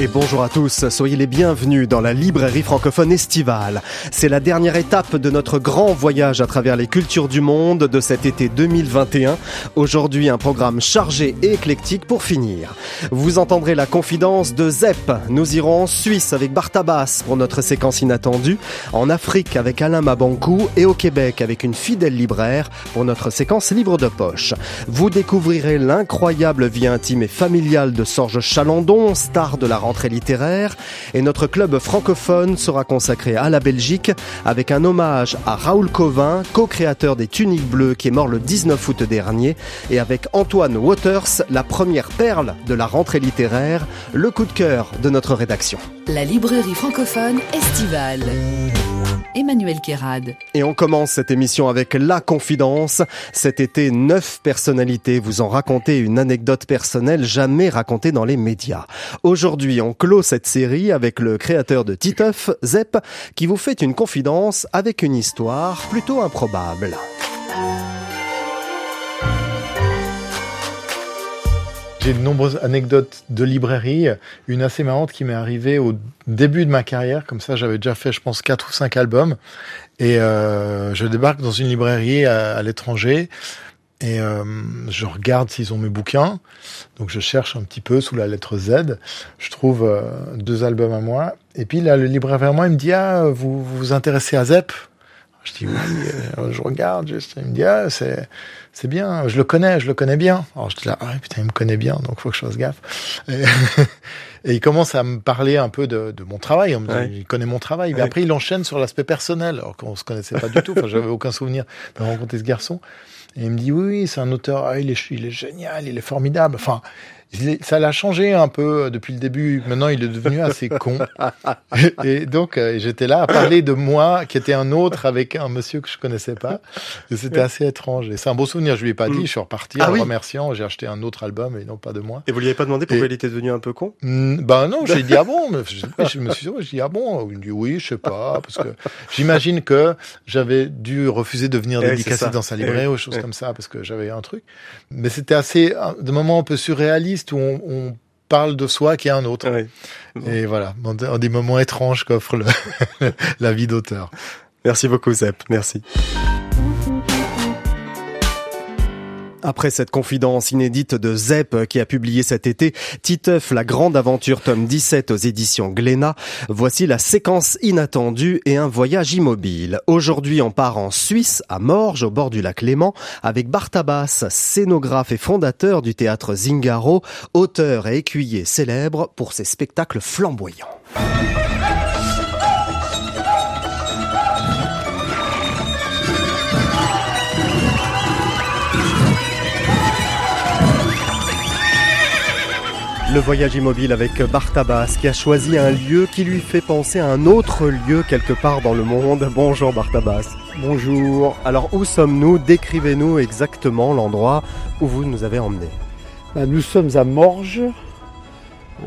Et bonjour à tous, soyez les bienvenus dans la librairie francophone estivale. C'est la dernière étape de notre grand voyage à travers les cultures du monde de cet été 2021. Aujourd'hui, un programme chargé et éclectique pour finir. Vous entendrez la confidence de Zep. Nous irons en Suisse avec Bartabas pour notre séquence inattendue, en Afrique avec Alain Mabankou et au Québec avec une fidèle libraire pour notre séquence libre de poche. Vous découvrirez l'incroyable vie intime et familiale de Sorge Chalandon, star de la littéraire et notre club francophone sera consacré à la Belgique avec un hommage à Raoul Covin, co-créateur des Tuniques Bleues qui est mort le 19 août dernier et avec Antoine Waters, la première perle de la rentrée littéraire, le coup de cœur de notre rédaction. La librairie francophone estivale. Emmanuel Kérad. Et on commence cette émission avec La Confidence. Cet été, neuf personnalités vous ont raconté une anecdote personnelle jamais racontée dans les médias. Aujourd'hui, on clôt cette série avec le créateur de Titeuf, Zep, qui vous fait une confidence avec une histoire plutôt improbable. J'ai de nombreuses anecdotes de librairie. Une assez marrante qui m'est arrivée au début de ma carrière. Comme ça, j'avais déjà fait, je pense, quatre ou cinq albums. Et euh, je débarque dans une librairie à, à l'étranger. Et euh, je regarde s'ils ont mes bouquins. Donc je cherche un petit peu sous la lettre Z. Je trouve euh, deux albums à moi. Et puis là, le libraire vers moi, il me dit Ah, vous vous, vous intéressez à Zep? Je dis oui. Euh, je regarde juste. Il me dit Ah, c'est c'est bien. Je le connais, je le connais bien. Alors je dis là Ah putain, il me connaît bien, donc faut que je fasse gaffe. Et, et il commence à me parler un peu de, de mon travail. On me dit, Ouais. Il connaît mon travail. Mais Ouais. après, il enchaîne sur l'aspect personnel, alors qu'on se connaissait pas du tout. Enfin, j'avais aucun souvenir de rencontrer ce garçon. Et il me dit oui, oui, c'est un auteur, ah, il, est, il est génial, il est formidable. Enfin, ça l'a changé un peu euh, depuis le début. Maintenant, il est devenu assez con. Et donc, euh, j'étais là à parler de moi, qui était un autre avec un monsieur que je connaissais pas. Et c'était assez étrange. Et c'est un beau souvenir. Je lui ai pas dit. Je suis reparti Ah en oui. remerciant. J'ai acheté un autre album et non pas de moi. Et vous lui avez pas demandé pourquoi Et- il était devenu un peu con? Ben non, j'ai dit ah bon, mais je, je me suis dit, ah bon, il me dit oui, je sais pas, parce que j'imagine que j'avais dû refuser de venir Eh, dédicacer dans sa Eh librairie ou choses Eh. comme ça, parce que j'avais un truc. Mais c'était assez, des moments un peu où on, on parle de soi qui est un autre. Et voilà, dans des- moments étranges qu'offre la vie d'auteur. Merci beaucoup Zep, merci. Après cette confidence inédite de Zep qui a publié cet été Titeuf, la grande aventure tome 17 aux éditions Glénat, voici la séquence inattendue et un voyage immobile. Aujourd'hui, on part en Suisse, à Morges, au bord du lac Léman, avec Bartabas, scénographe et fondateur du théâtre Zingaro, auteur et écuyer célèbre pour ses spectacles flamboyants. Le voyage immobile avec Bartabas qui a choisi un lieu qui lui fait penser à un autre lieu quelque part dans le monde. Bonjour Bartabas. Bonjour. Alors où sommes-nous? Décrivez-nous exactement l'endroit où vous nous avez emmenés. Ben, Nous sommes à Morges.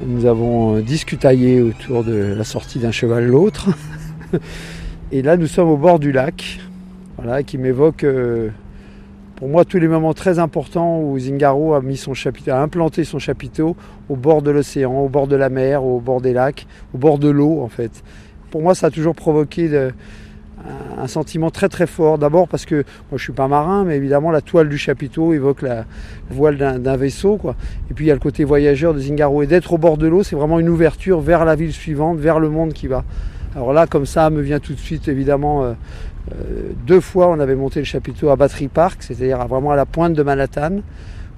Nous avons euh, discutaillé autour de la sortie d'un cheval l'autre. Et là, nous sommes au bord du lac, voilà, qui m'évoque euh, pour moi tous les moments très importants où Zingaro a mis son chapiteau, a implanté son chapiteau au bord de l'océan, au bord de la mer, au bord des lacs, au bord de l'eau en fait. Pour moi, ça a toujours provoqué un, sentiment très très fort. D'abord parce que moi je suis pas marin, mais évidemment la toile du chapiteau évoque la voile d'un vaisseau, quoi. Et puis il y a le côté voyageur de Zingaro. Et d'être au bord de l'eau, c'est vraiment une ouverture vers la ville suivante, vers le monde qui va. Alors là, comme ça, me vient tout de suite, évidemment, euh, deux fois, on avait monté le chapiteau à Battery Park, c'est-à-dire vraiment à la pointe de Manhattan.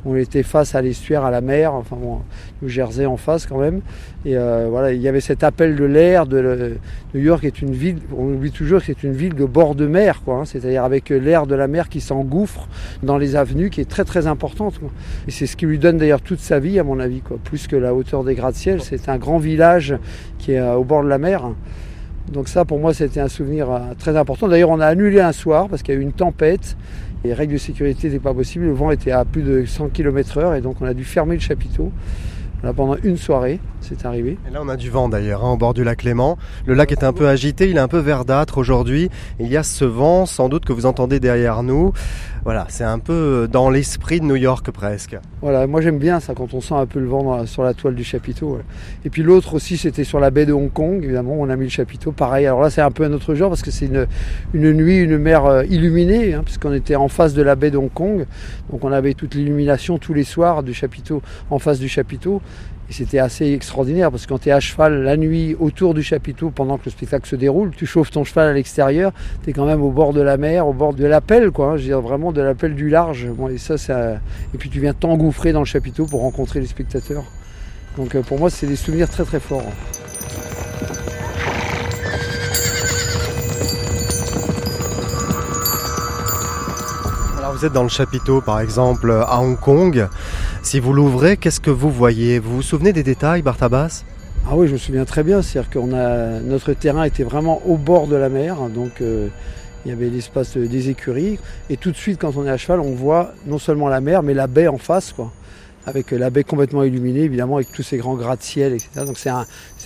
On était face à l'estuaire, à la mer, enfin bon, New Jersey en face quand même. Et euh, voilà, il y avait cet appel de l'air. De le- New York est une ville, on oublie toujours que c'est une ville de bord de mer, quoi. hein. c'est-à-dire avec euh, l'air de la mer qui s'engouffre dans les avenues, qui est très très importante. quoi. Et c'est ce qui lui donne d'ailleurs toute sa vie, à mon avis, quoi. Plus que la hauteur des gratte-ciel, c'est un grand village qui est euh, au bord de la mer. Donc ça, pour moi, c'était un souvenir euh, très important. D'ailleurs, on a annulé un soir parce qu'il y a eu une tempête. Les règles de sécurité n'étaient pas possibles. Le vent était à plus de 100 km heure et donc on a dû fermer le chapiteau. Là, pendant une soirée, c'est arrivé. Et là, on a du vent d'ailleurs, hein, au bord du lac Léman. Le lac est un peu agité, il est un peu verdâtre aujourd'hui. Il y a ce vent, sans doute, que vous entendez derrière nous. Voilà, c'est un peu dans l'esprit de New York presque. Voilà, moi j'aime bien ça quand on sent un peu le vent sur la toile du chapiteau. Et puis l'autre aussi, c'était sur la baie de Hong Kong. Évidemment, on a mis le chapiteau. Pareil, alors là, c'est un peu un autre genre parce que c'est une, une nuit, une mer euh, illuminée, hein, puisqu'on était en face de la baie de Hong Kong. Donc on avait toute l'illumination tous les soirs du chapiteau, en face du chapiteau. Et c'était assez extraordinaire parce que quand tu es à cheval la nuit autour du chapiteau pendant que le spectacle se déroule, tu chauffes ton cheval à l'extérieur, tu es quand même au bord de la mer, au bord de l'appel, quoi. hein, je veux dire vraiment de l'appel du large. Et ça, ça, et puis tu viens t'engouffrer dans le chapiteau pour rencontrer les spectateurs. Donc euh, pour moi, c'est des souvenirs très très forts. Vous êtes dans le chapiteau par exemple à Hong Kong. Si vous l'ouvrez, qu'est-ce que vous voyez? Vous vous souvenez des détails, Bartabas Ah oui, je me souviens très bien. C'est-à-dire a notre terrain était vraiment au bord de la mer, donc euh, il y avait l'espace de- des écuries. Et tout de suite, quand on est à cheval, on voit non seulement la mer, mais la baie en face, quoi. Avec euh, la baie complètement illuminée, évidemment, avec tous ces grands gratte-ciel, etc. Donc c'est un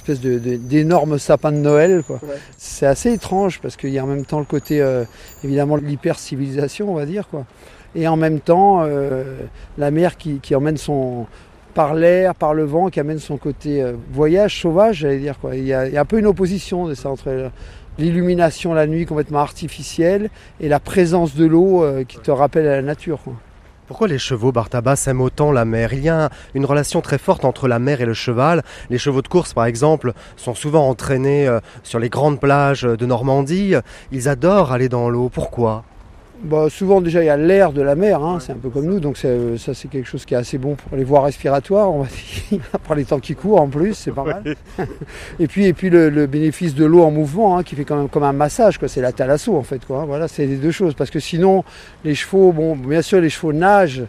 espèce de- de- d'énorme sapin de Noël, quoi. C'est assez étrange parce qu'il y a en même temps le côté, euh, évidemment, de l'hyper-civilisation, on va dire, quoi. Et en même temps, euh, la mer qui, qui emmène son, par l'air, par le vent, qui amène son côté euh, voyage sauvage, j'allais dire. Quoi. Il, y a, il y a un peu une opposition de ça entre euh, l'illumination la nuit complètement artificielle et la présence de l'eau euh, qui te rappelle à la nature. quoi. Pourquoi les chevaux, Bartabas, aiment autant la mer? Il y a un- une relation très forte entre la mer et le cheval. Les chevaux de course, par exemple, sont souvent entraînés euh, sur les grandes plages de Normandie. Ils adorent aller dans l'eau. Pourquoi? Bah, souvent déjà il y a l'air de la mer, hein, c'est un peu comme nous, donc euh, ça c'est quelque chose qui est assez bon pour les voies respiratoires, on va dire, par les temps qui courent en plus, c'est pas mal. et puis, et puis le, le bénéfice de l'eau en mouvement, hein, qui fait quand même comme un massage, quoi, c'est la thalasso en fait, quoi. hein. Voilà, c'est les deux choses, parce que sinon les chevaux, bon, bien sûr les chevaux nagent,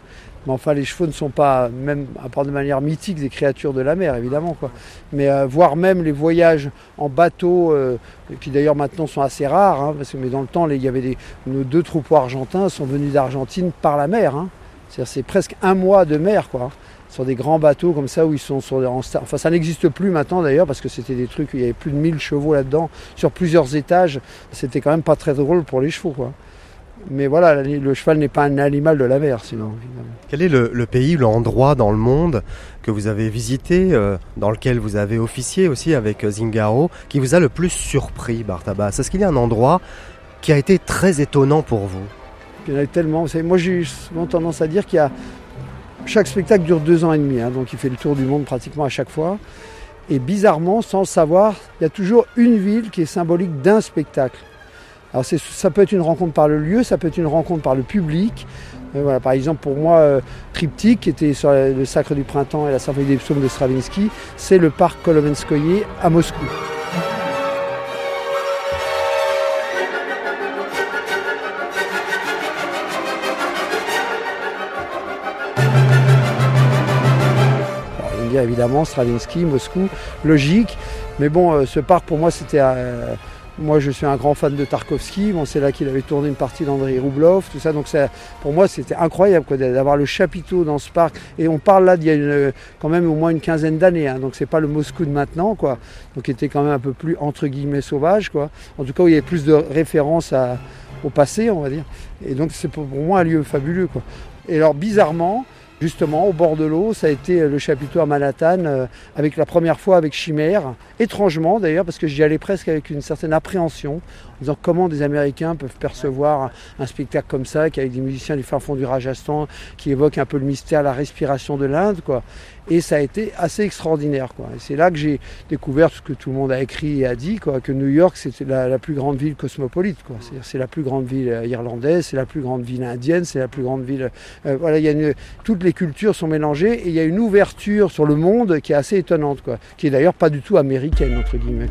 mais enfin les chevaux ne sont pas, même à part de manière mythique, des créatures de la mer, évidemment, quoi. Mais euh, voir même les voyages en bateau, euh, qui d'ailleurs maintenant sont assez rares, hein, parce que mais dans le temps, il y avait nos deux troupeaux argentins sont venus d'Argentine par la mer. hein. C'est presque un mois de mer, quoi. Sur des grands bateaux comme ça où ils sont sur en Enfin, ça n'existe plus maintenant d'ailleurs parce que c'était des trucs il y avait plus de 1000 chevaux là-dedans sur plusieurs étages. C'était quand même pas très drôle pour les chevaux, quoi. Mais voilà, le cheval n'est pas un animal de la mer, sinon. évidemment. Quel est le, le pays, l'endroit dans le monde que vous avez visité, euh, dans lequel vous avez officié aussi avec euh, Zingaro, qui vous a le plus surpris, Bartabas Est-ce qu'il y a un endroit qui a été très étonnant pour vous Il y en a tellement. Vous savez, moi, j'ai souvent tendance à dire qu'il y a. Chaque spectacle dure deux ans et demi, hein, donc il fait le tour du monde pratiquement à chaque fois. Et bizarrement, sans le savoir, il y a toujours une ville qui est symbolique d'un spectacle. Alors ça peut être une rencontre par le lieu, ça peut être une rencontre par le public. Euh, par exemple, pour moi, euh, Triptyque, qui était sur le Sacre du Printemps et la Symphonie des Psaumes de Stravinsky, c'est le parc Kolomenskoye à Moscou. Alors, dire évidemment Stravinsky, Moscou, logique. Mais bon, euh, ce parc pour moi c'était. Moi je suis un grand fan de Tarkovsky. Bon, c'est là qu'il avait tourné une partie d'Andrei Roublov, tout ça. Donc ça, pour moi c'était incroyable d'avoir le chapiteau dans ce parc. Et on parle là d'il y a quand même au moins une quinzaine d'années. hein. donc c'est pas le Moscou de maintenant quoi. Donc il était quand même un peu plus entre guillemets sauvage quoi. En tout cas où il y avait plus de références au passé on va dire. Et donc c'est pour moi un lieu fabuleux quoi. Et alors bizarrement, justement au bord de l'eau, ça a été le chapiteau à Manhattan, euh, avec la première fois avec Chimère. Étrangement d'ailleurs, parce que j'y allais presque avec une certaine appréhension, en comment des Américains peuvent percevoir un, spectacle comme ça, avec des musiciens du fin fond du Rajasthan, qui évoque un peu le mystère, la respiration de l'Inde, quoi. Et ça a été assez extraordinaire, quoi. Et c'est là que j'ai découvert ce que tout le monde a écrit et a dit, quoi, que New York c'était la, plus grande ville cosmopolite, quoi. C'est la plus grande ville euh, irlandaise, c'est la plus grande ville indienne, c'est la plus grande ville. euh, voilà, il y a une, toutes les cultures sont mélangées et il y a une ouverture sur le monde qui est assez étonnante, quoi. Qui est d'ailleurs pas du tout américaine entre guillemets.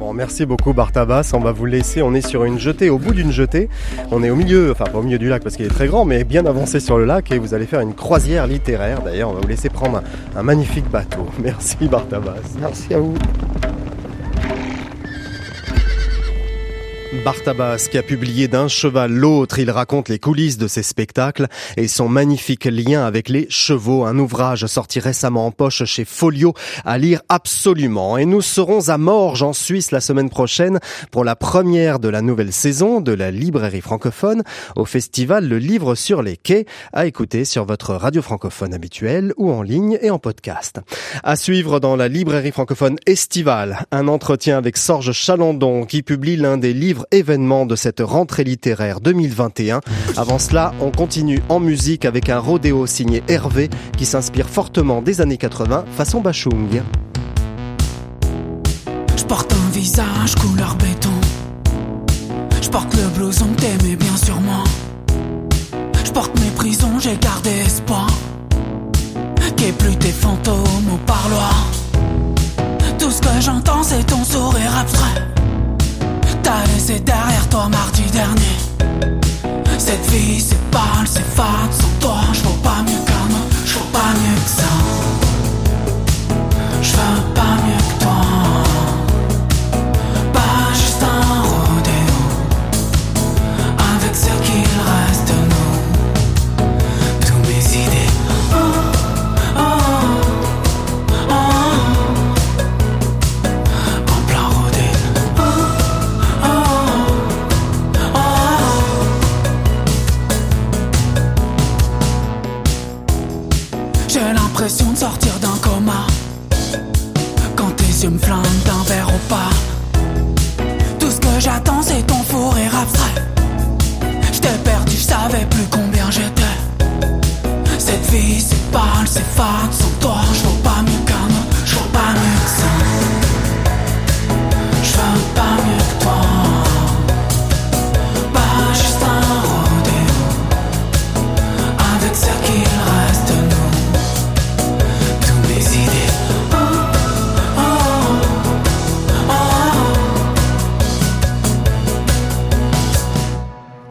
Bon, merci beaucoup Bartabas. On va vous laisser. On est sur une jetée, au bout d'une jetée. On est au milieu, enfin pas au milieu du lac parce qu'il est très grand, mais bien avancé sur le lac et vous allez faire une croisière littéraire. D'ailleurs, on va vous laisser prendre un, un magnifique bateau. Merci Bartabas. Merci à vous. Bartabas qui a publié D'un cheval l'autre, il raconte les coulisses de ses spectacles et son magnifique lien avec les chevaux, un ouvrage sorti récemment en poche chez Folio à lire absolument. Et nous serons à Morges en Suisse la semaine prochaine pour la première de la nouvelle saison de la librairie francophone au festival Le Livre sur les quais à écouter sur votre radio francophone habituelle ou en ligne et en podcast. À suivre dans la librairie francophone estivale, un entretien avec Sorge Chalandon qui publie l'un des livres événement de cette rentrée littéraire 2021. Avant cela, on continue en musique avec un rodéo signé Hervé qui s'inspire fortement des années 80 façon Bachung. Je porte un visage couleur béton. Je porte le blouson que t'aimais bien sûrement. Je porte mes prisons, j'ai gardé espoir. Qu'est plus tes fantômes au parloir. Tout ce que j'entends, c'est ton sourire abstrait. T'as laissé derrière toi mardi dernier. Cette vie, c'est pâle, c'est fade. Sans toi, je vaux pas mieux qu'un je vaux pas mieux que ça. Je pas mieux Yeux me flinguent d'un verre au pas. Tout ce que j'attends, c'est ton fou rire abstrait. Je t'ai perdu, je savais plus combien j'étais. Cette vie, c'est pâle, c'est fade. Sans toi,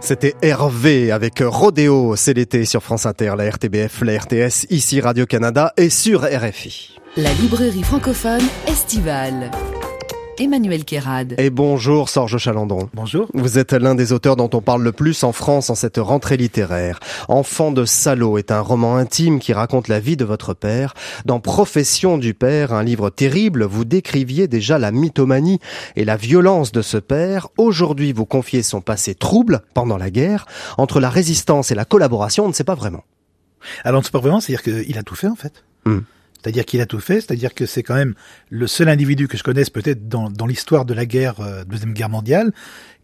C'était Hervé avec Rodéo, c'est l'été sur France Inter, la RTBF, la RTS, ici Radio-Canada et sur RFI. La librairie francophone estivale. Emmanuel Kérad. Et bonjour Sorge Chalandron. Bonjour. Vous êtes l'un des auteurs dont on parle le plus en France en cette rentrée littéraire. Enfant de salaud est un roman intime qui raconte la vie de votre père. Dans Profession du père, un livre terrible, vous décriviez déjà la mythomanie et la violence de ce père. Aujourd'hui, vous confiez son passé trouble pendant la guerre. Entre la résistance et la collaboration, on ne sait pas vraiment. Alors, c'est pas vraiment, c'est-à-dire qu'il a tout fait, en fait. Hmm. C'est-à-dire qu'il a tout fait, c'est-à-dire que c'est quand même le seul individu que je connaisse peut-être dans, dans l'histoire de la guerre, euh, Deuxième Guerre mondiale,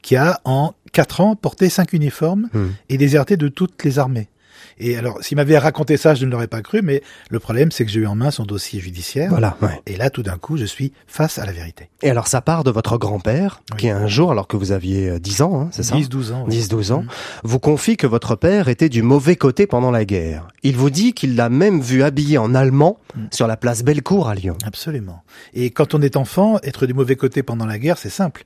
qui a en quatre ans porté cinq uniformes Hmm. et déserté de toutes les armées. Et alors, s'il m'avait raconté ça, je ne l'aurais pas cru, mais le problème, c'est que j'ai eu en main son dossier judiciaire. Voilà, ouais. Et là, tout d'un coup, je suis face à la vérité. Et alors, ça part de votre grand-père, Oui. qui un jour, alors que vous aviez euh, 10 ans, hein, c'est ça 10, 12 ans. oui. 10-12 ans, Mhm. vous confie que votre père était du mauvais côté pendant la guerre. Il vous dit qu'il l'a même vu habillé en allemand Mhm. sur la place Bellecour à Lyon. Absolument. Et quand on est enfant, être du mauvais côté pendant la guerre, c'est simple.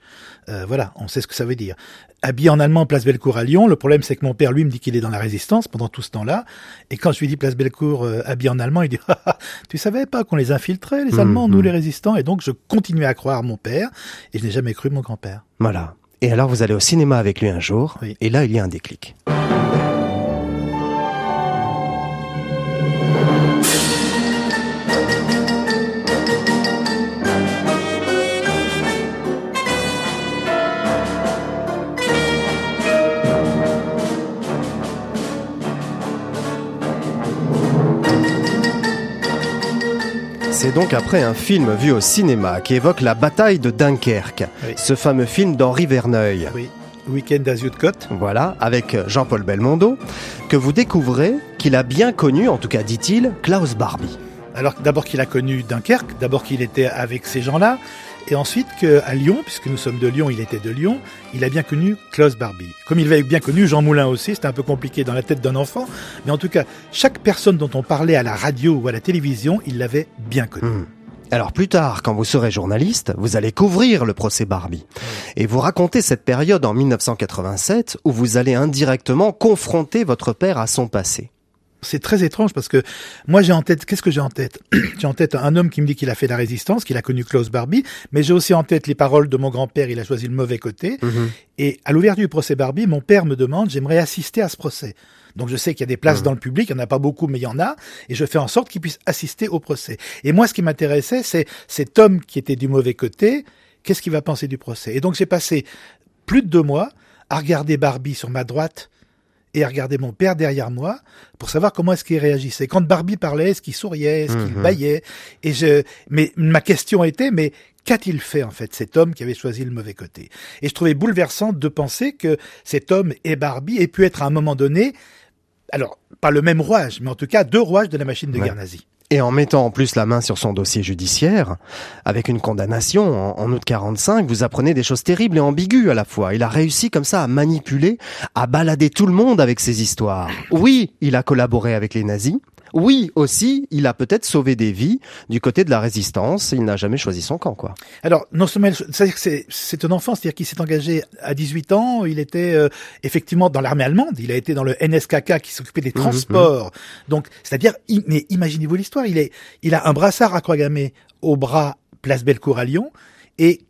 Euh, voilà, on sait ce que ça veut dire. Habillé en allemand, place Bellecour à Lyon, le problème c'est que mon père, lui, me dit qu'il est dans la résistance pendant tout ce temps-là. Et quand je lui dis place Bellecour, euh, habillé en allemand, il dit, Ah, ah, tu savais pas qu'on les infiltrait, les Mhm. Allemands, nous les résistants? Et donc je continuais à croire mon père, et je n'ai jamais cru mon grand-père. Voilà. Et alors, vous allez au cinéma avec lui un jour, Oui. et là, il y a un déclic. Donc après un film vu au cinéma qui évoque la bataille de Dunkerque, Oui. ce fameux film d'Henri Verneuil. Oui. Week-end à Côte. Voilà, avec Jean-Paul Belmondo, que vous découvrez qu'il a bien connu, en tout cas dit-il, Klaus Barbie. Alors d'abord qu'il a connu Dunkerque, d'abord qu'il était avec ces gens-là, et ensuite qu'à Lyon, puisque nous sommes de Lyon, il était de Lyon, il a bien connu Klaus Barbie. Comme il avait bien connu Jean Moulin aussi, c'était un peu compliqué dans la tête d'un enfant, mais en tout cas, chaque personne dont on parlait à la radio ou à la télévision, il l'avait bien connu. Hmm. Alors plus tard, quand vous serez journaliste, vous allez couvrir le procès Barbie. Et vous racontez cette période en 1987 où vous allez indirectement confronter votre père à son passé. C'est très étrange parce que moi j'ai en tête, qu'est-ce que j'ai en tête? J'ai en tête un homme qui me dit qu'il a fait la résistance, qu'il a connu Klaus Barbie, mais j'ai aussi en tête les paroles de mon grand-père, il a choisi le mauvais côté. Mhm. Et à l'ouverture du procès Barbie, mon père me demande, j'aimerais assister à ce procès. Donc je sais qu'il y a des places dans le public, il n'y en a pas beaucoup, mais il y en a, et je fais en sorte qu'il puisse assister au procès. Et moi, ce qui m'intéressait, c'est cet homme qui était du mauvais côté, qu'est-ce qu'il va penser du procès? Et donc j'ai passé plus de deux mois à regarder Barbie sur ma droite et à regarder mon père derrière moi pour savoir comment est-ce qu'il réagissait. Quand Barbie parlait, est-ce qu'il souriait, est-ce qu'il Mhm. baillait Et je, mais ma question était, mais qu'a-t-il fait en fait cet homme qui avait choisi le mauvais côté? Et je trouvais bouleversant de penser que cet homme et Barbie aient pu être à un moment donné, alors pas le même rouage, mais en tout cas deux rouages de la machine de Ouais. guerre nazie. Et en mettant en plus la main sur son dossier judiciaire, avec une condamnation en, en août 45, vous apprenez des choses terribles et ambiguës à la fois. Il a réussi comme ça à manipuler, à balader tout le monde avec ses histoires. Oui, il a collaboré avec les nazis. Oui, aussi, il a peut-être sauvé des vies du côté de la résistance. Il n'a jamais choisi son camp, quoi. Alors, non seulement, c'est-à-dire que c'est, c'est un enfant, c'est-à-dire qu'il s'est engagé à 18 ans, il était euh, effectivement dans l'armée allemande, il a été dans le NSKK qui s'occupait des transports. Donc, c'est-à-dire, mais imaginez-vous l'histoire, il est, il a un brassard à croix gammée au bras, place Bellecour à Lyon, et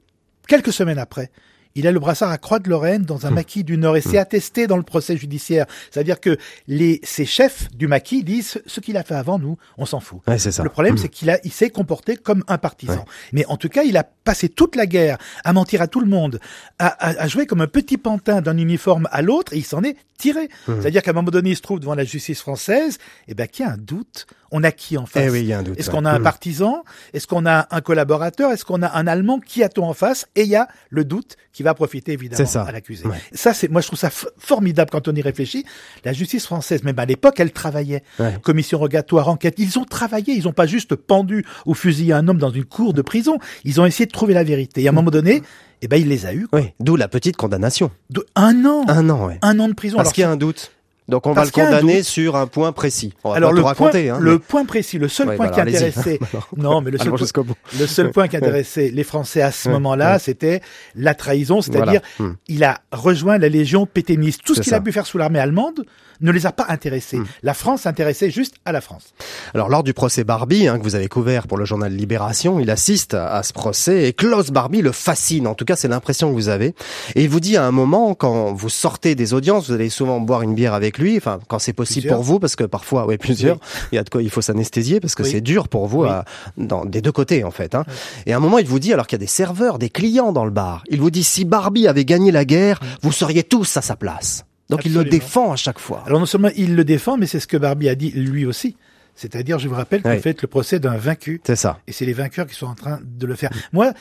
quelques semaines après, il a le brassard à Croix de Lorraine dans un maquis du Nord et c'est attesté dans le procès judiciaire. C'est-à-dire que les, ses chefs du maquis disent ce qu'il a fait avant nous, on s'en fout. Ouais, c'est ça. Le problème, c'est qu'il a, il s'est comporté comme un partisan. Mais en tout cas, il a passé toute la guerre à mentir à tout le monde, à, à- à jouer comme un petit pantin d'un uniforme à l'autre, et il s'en est tiré. C'est-à-dire qu'à un moment donné, il se trouve devant la justice française, et ben, qu'il y a un doute. On a qui en face Eh oui, il y a un doute. Est-ce ouais. qu'on a un partisan Est-ce qu'on a un collaborateur Est-ce qu'on a un Allemand Qui a-t-on en face Et il y a le doute qui va profiter évidemment ça. à l'accusé. Ouais. Ça, c'est moi je trouve ça formidable quand on y réfléchit. La justice française, même à l'époque, elle travaillait. Ouais. Commission rogatoire, enquête. Ils ont travaillé. Ils n'ont pas juste pendu ou fusillé un homme dans une cour de prison. Ils ont essayé de trouver la vérité. Et à un moment donné, eh ben, il les a eus. Oui, d'où la petite condamnation. De- un an. Un an, ouais. Un an de prison. Parce Alors, qu'il y a un doute. Donc on va le condamner doute. sur un point précis. On va Alors pas le tout raconter. point, hein, le mais- point précis, le seul Ouais, point qui intéressait, non, mais le seul, point- le seul point qui intéressait les Français à ce moment-là, c'était la trahison, c'est-à-dire Voilà. Hmm. il a rejoint la Légion pétainiste. Tout ce qu'il a pu faire sous l'armée allemande ne les a pas intéressés. Hmm. La France s'intéressait juste à la France. Alors lors du procès Barbie, hein, que vous avez couvert pour le journal Libération, il assiste à, à ce procès et Klaus Barbie le fascine. En tout cas, c'est l'impression que vous avez. Et il vous dit à un moment, quand vous sortez des audiences, vous allez souvent boire une bière avec lui, enfin quand c'est possible Plusieurs. pour vous, parce que parfois, oui, plusieurs, il y a de quoi il faut s'anesthésier, parce que Oui. c'est dur pour vous Oui. à- dans, des deux côtés en fait. Hein. Et à un moment, il vous dit, alors qu'il y a des serveurs, des clients dans le bar, il vous dit, si Barbie avait gagné la guerre, vous seriez tous à sa place. Donc il le défend à chaque fois. Alors non seulement il le défend, mais c'est ce que Barbie a dit lui aussi. C'est-à-dire, je vous rappelle que Oui. vous faites le procès d'un vaincu. C'est ça. Et c'est les vainqueurs qui sont en train de le faire. Moi,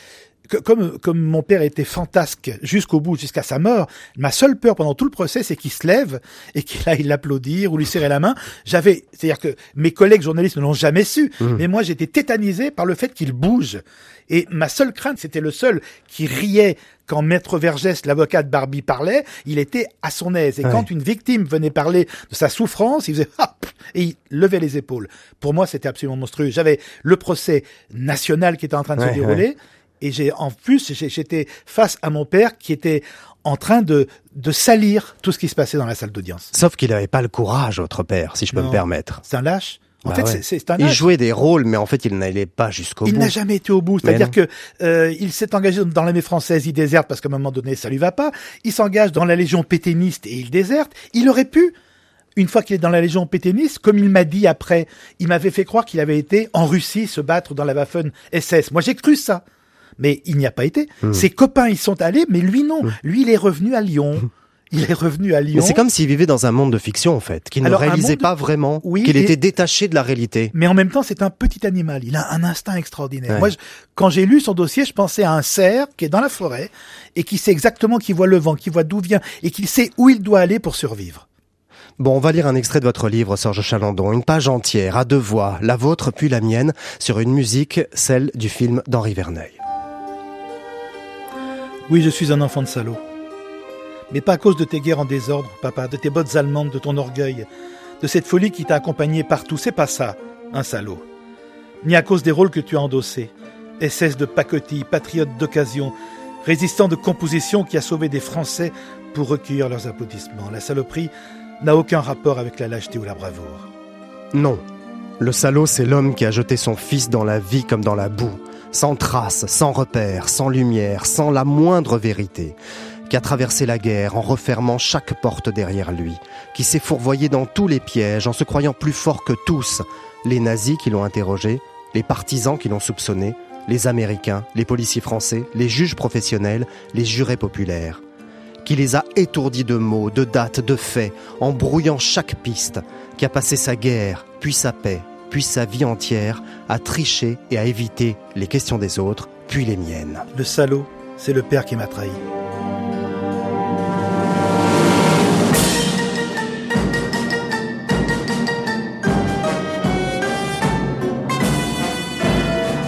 que- comme, comme mon père était fantasque jusqu'au bout, jusqu'à sa mort, ma seule peur pendant tout le procès, c'est qu'il se lève et qu'il aille l'applaudir ou lui serrer la main. J'avais, c'est-à-dire que mes collègues journalistes ne l'ont jamais su, mais moi j'étais tétanisé par le fait qu'il bouge. Et ma seule crainte, c'était le seul qui riait quand Maître Vergès, l'avocat de Barbie, parlait, il était à son aise. Et Ouais. quand une victime venait parler de sa souffrance, il faisait hop et il levait les épaules. Pour moi, c'était absolument monstrueux. J'avais le procès national qui était en train de Ouais, se dérouler, et j'ai en plus j'étais face à mon père qui était en train de de salir tout ce qui se passait dans la salle d'audience. Sauf qu'il n'avait pas le courage, votre père, si je peux Non. me permettre. C'est un lâche. En Bah fait, ouais. c'est- un Il lâche. jouait des rôles, mais en fait, il n'allait pas jusqu'au bout. Il n'a jamais été au bout. C'est-à-dire que euh, il s'est engagé dans l'armée française, il déserte parce qu'à un moment donné, ça lui va pas. Il s'engage dans la Légion pétainiste et il déserte. Il aurait pu, une fois qu'il est dans la Légion pétainiste, comme il m'a dit après, il m'avait fait croire qu'il avait été en Russie se battre dans la Waffen SS. Moi, j'ai cru ça. Mais il n'y a pas été. Hmm. Ses copains y sont allés, mais lui non. Lui, il est revenu à Lyon. Il est revenu à Lyon. C'est comme s'il vivait dans un monde de fiction, en fait, qu'il ne Alors, réalisait pas vraiment, Oui, qu'il et- était détaché de la réalité. Mais en même temps, c'est un petit animal. Il a un instinct extraordinaire. Ouais. Moi, je- quand j'ai lu son dossier, je pensais à un cerf qui est dans la forêt et qui sait exactement, qui voit le vent, qui voit d'où vient et qui sait où il doit aller pour survivre. Bon, on va lire un extrait de votre livre, Serge Chalandon, une page entière, à deux voix, la vôtre puis la mienne, sur une musique, celle du film d'Henri Verneuil. Oui, je suis un enfant de salaud. Mais pas à cause de tes guerres en désordre, papa, de tes bottes allemandes, de ton orgueil, de cette folie qui t'a accompagné partout. C'est pas ça, un salaud. Ni à cause des rôles que tu as endossés. SS de pacotille, patriote d'occasion, résistant de composition qui a sauvé des Français pour recueillir leurs applaudissements. La saloperie n'a aucun rapport avec la lâcheté ou la bravoure. Non. Le salaud, c'est l'homme qui a jeté son fils dans la vie comme dans la boue, sans trace, sans repère, sans lumière, sans la moindre vérité, qui a traversé la guerre en refermant chaque porte derrière lui, qui s'est fourvoyé dans tous les pièges en se croyant plus fort que tous, les nazis qui l'ont interrogé, les partisans qui l'ont soupçonné, les Américains, les policiers français, les juges professionnels, les jurés populaires qui les a étourdis de mots, de dates, de faits, en brouillant chaque piste, qui a passé sa guerre, puis sa paix, puis sa vie entière, à tricher et à éviter les questions des autres, puis les miennes. Le salaud, c'est le père qui m'a trahi.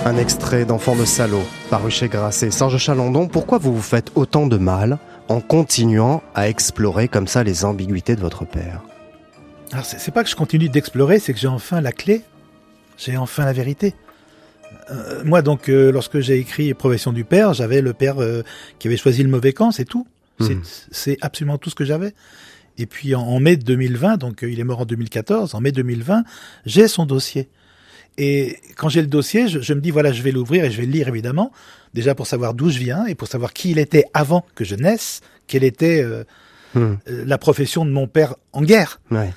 Un extrait d'Enfant de salaud, paru chez Grasset. Serge Chalandon, pourquoi vous vous faites autant de mal en continuant à explorer comme ça les ambiguïtés de votre père? Alors, c'est c'est pas que je continue d'explorer, c'est que j'ai enfin la clé. J'ai enfin la vérité. Euh, moi, donc, euh, lorsque j'ai écrit Profession du père, j'avais le père euh, qui avait choisi le mauvais camp, c'est tout. C'est- Mhm. C'est absolument tout ce que j'avais. Et puis, en, en mai 2020, donc euh, il est mort en 2014, en mai 2020, j'ai son dossier. Et quand j'ai le dossier, je, je me dis, voilà, je vais l'ouvrir et je vais le lire, évidemment. Déjà pour savoir d'où je viens et pour savoir qui il était avant que je naisse, quelle était euh, Hmm. euh, la profession de mon père en guerre. Ouais.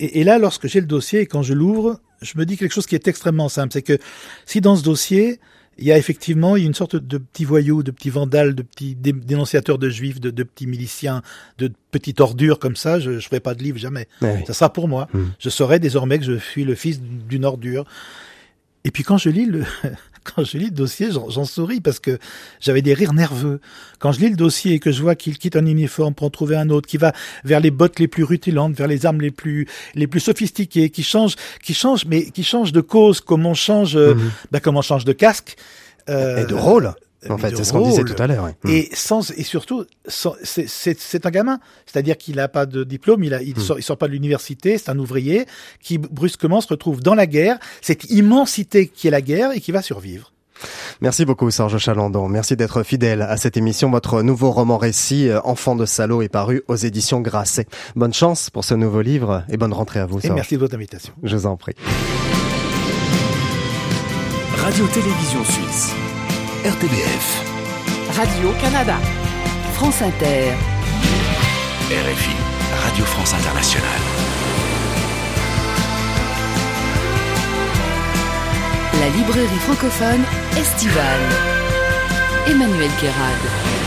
Et, et là, lorsque j'ai le dossier et quand je l'ouvre, je me dis quelque chose qui est extrêmement simple. C'est que si dans ce dossier, il y a effectivement il y a une sorte de petits voyous, de petits vandales, de petits dé- dénonciateurs de juifs, de, de petits miliciens, de petites ordures comme ça, je ne ferai pas de livre jamais. Ouais. Ça sera pour moi. Hmm. Je saurai désormais que je suis le fils d'une ordure. Et puis quand je lis le quand je lis le dossier, j'en souris parce que j'avais des rires nerveux. Quand je lis le dossier et que je vois qu'il quitte un uniforme pour en trouver un autre, qui va vers les bottes les plus rutilantes, vers les armes les plus les plus sophistiquées, qui change, qui change, mais qui change de cause, comme on change, euh, Mhm. bah, comme on change de casque. euh, Et de rôle, en fait, c'est ce qu'on disait tout à l'heure. ouais. Hmm. et sans et surtout c'est c'est c'est un gamin c'est-à-dire qu'il n'a pas de diplôme il a il Hmm. sort il sort pas de l'université c'est un ouvrier qui brusquement se retrouve dans la guerre cette immensité qui est la guerre et qui va survivre Merci beaucoup Serge Chalandon. Merci d'être fidèle à cette émission. Votre nouveau roman récit, euh, Enfant de salaud, est paru aux éditions Grasset. Bonne chance pour ce nouveau livre et bonne rentrée à vous, et Serge. merci de votre invitation Je vous en prie. Radio-Télévision Suisse. RTBF. Radio-Canada. France Inter. RFI. Radio France Internationale. La librairie francophone estivale. Emmanuel Kérad.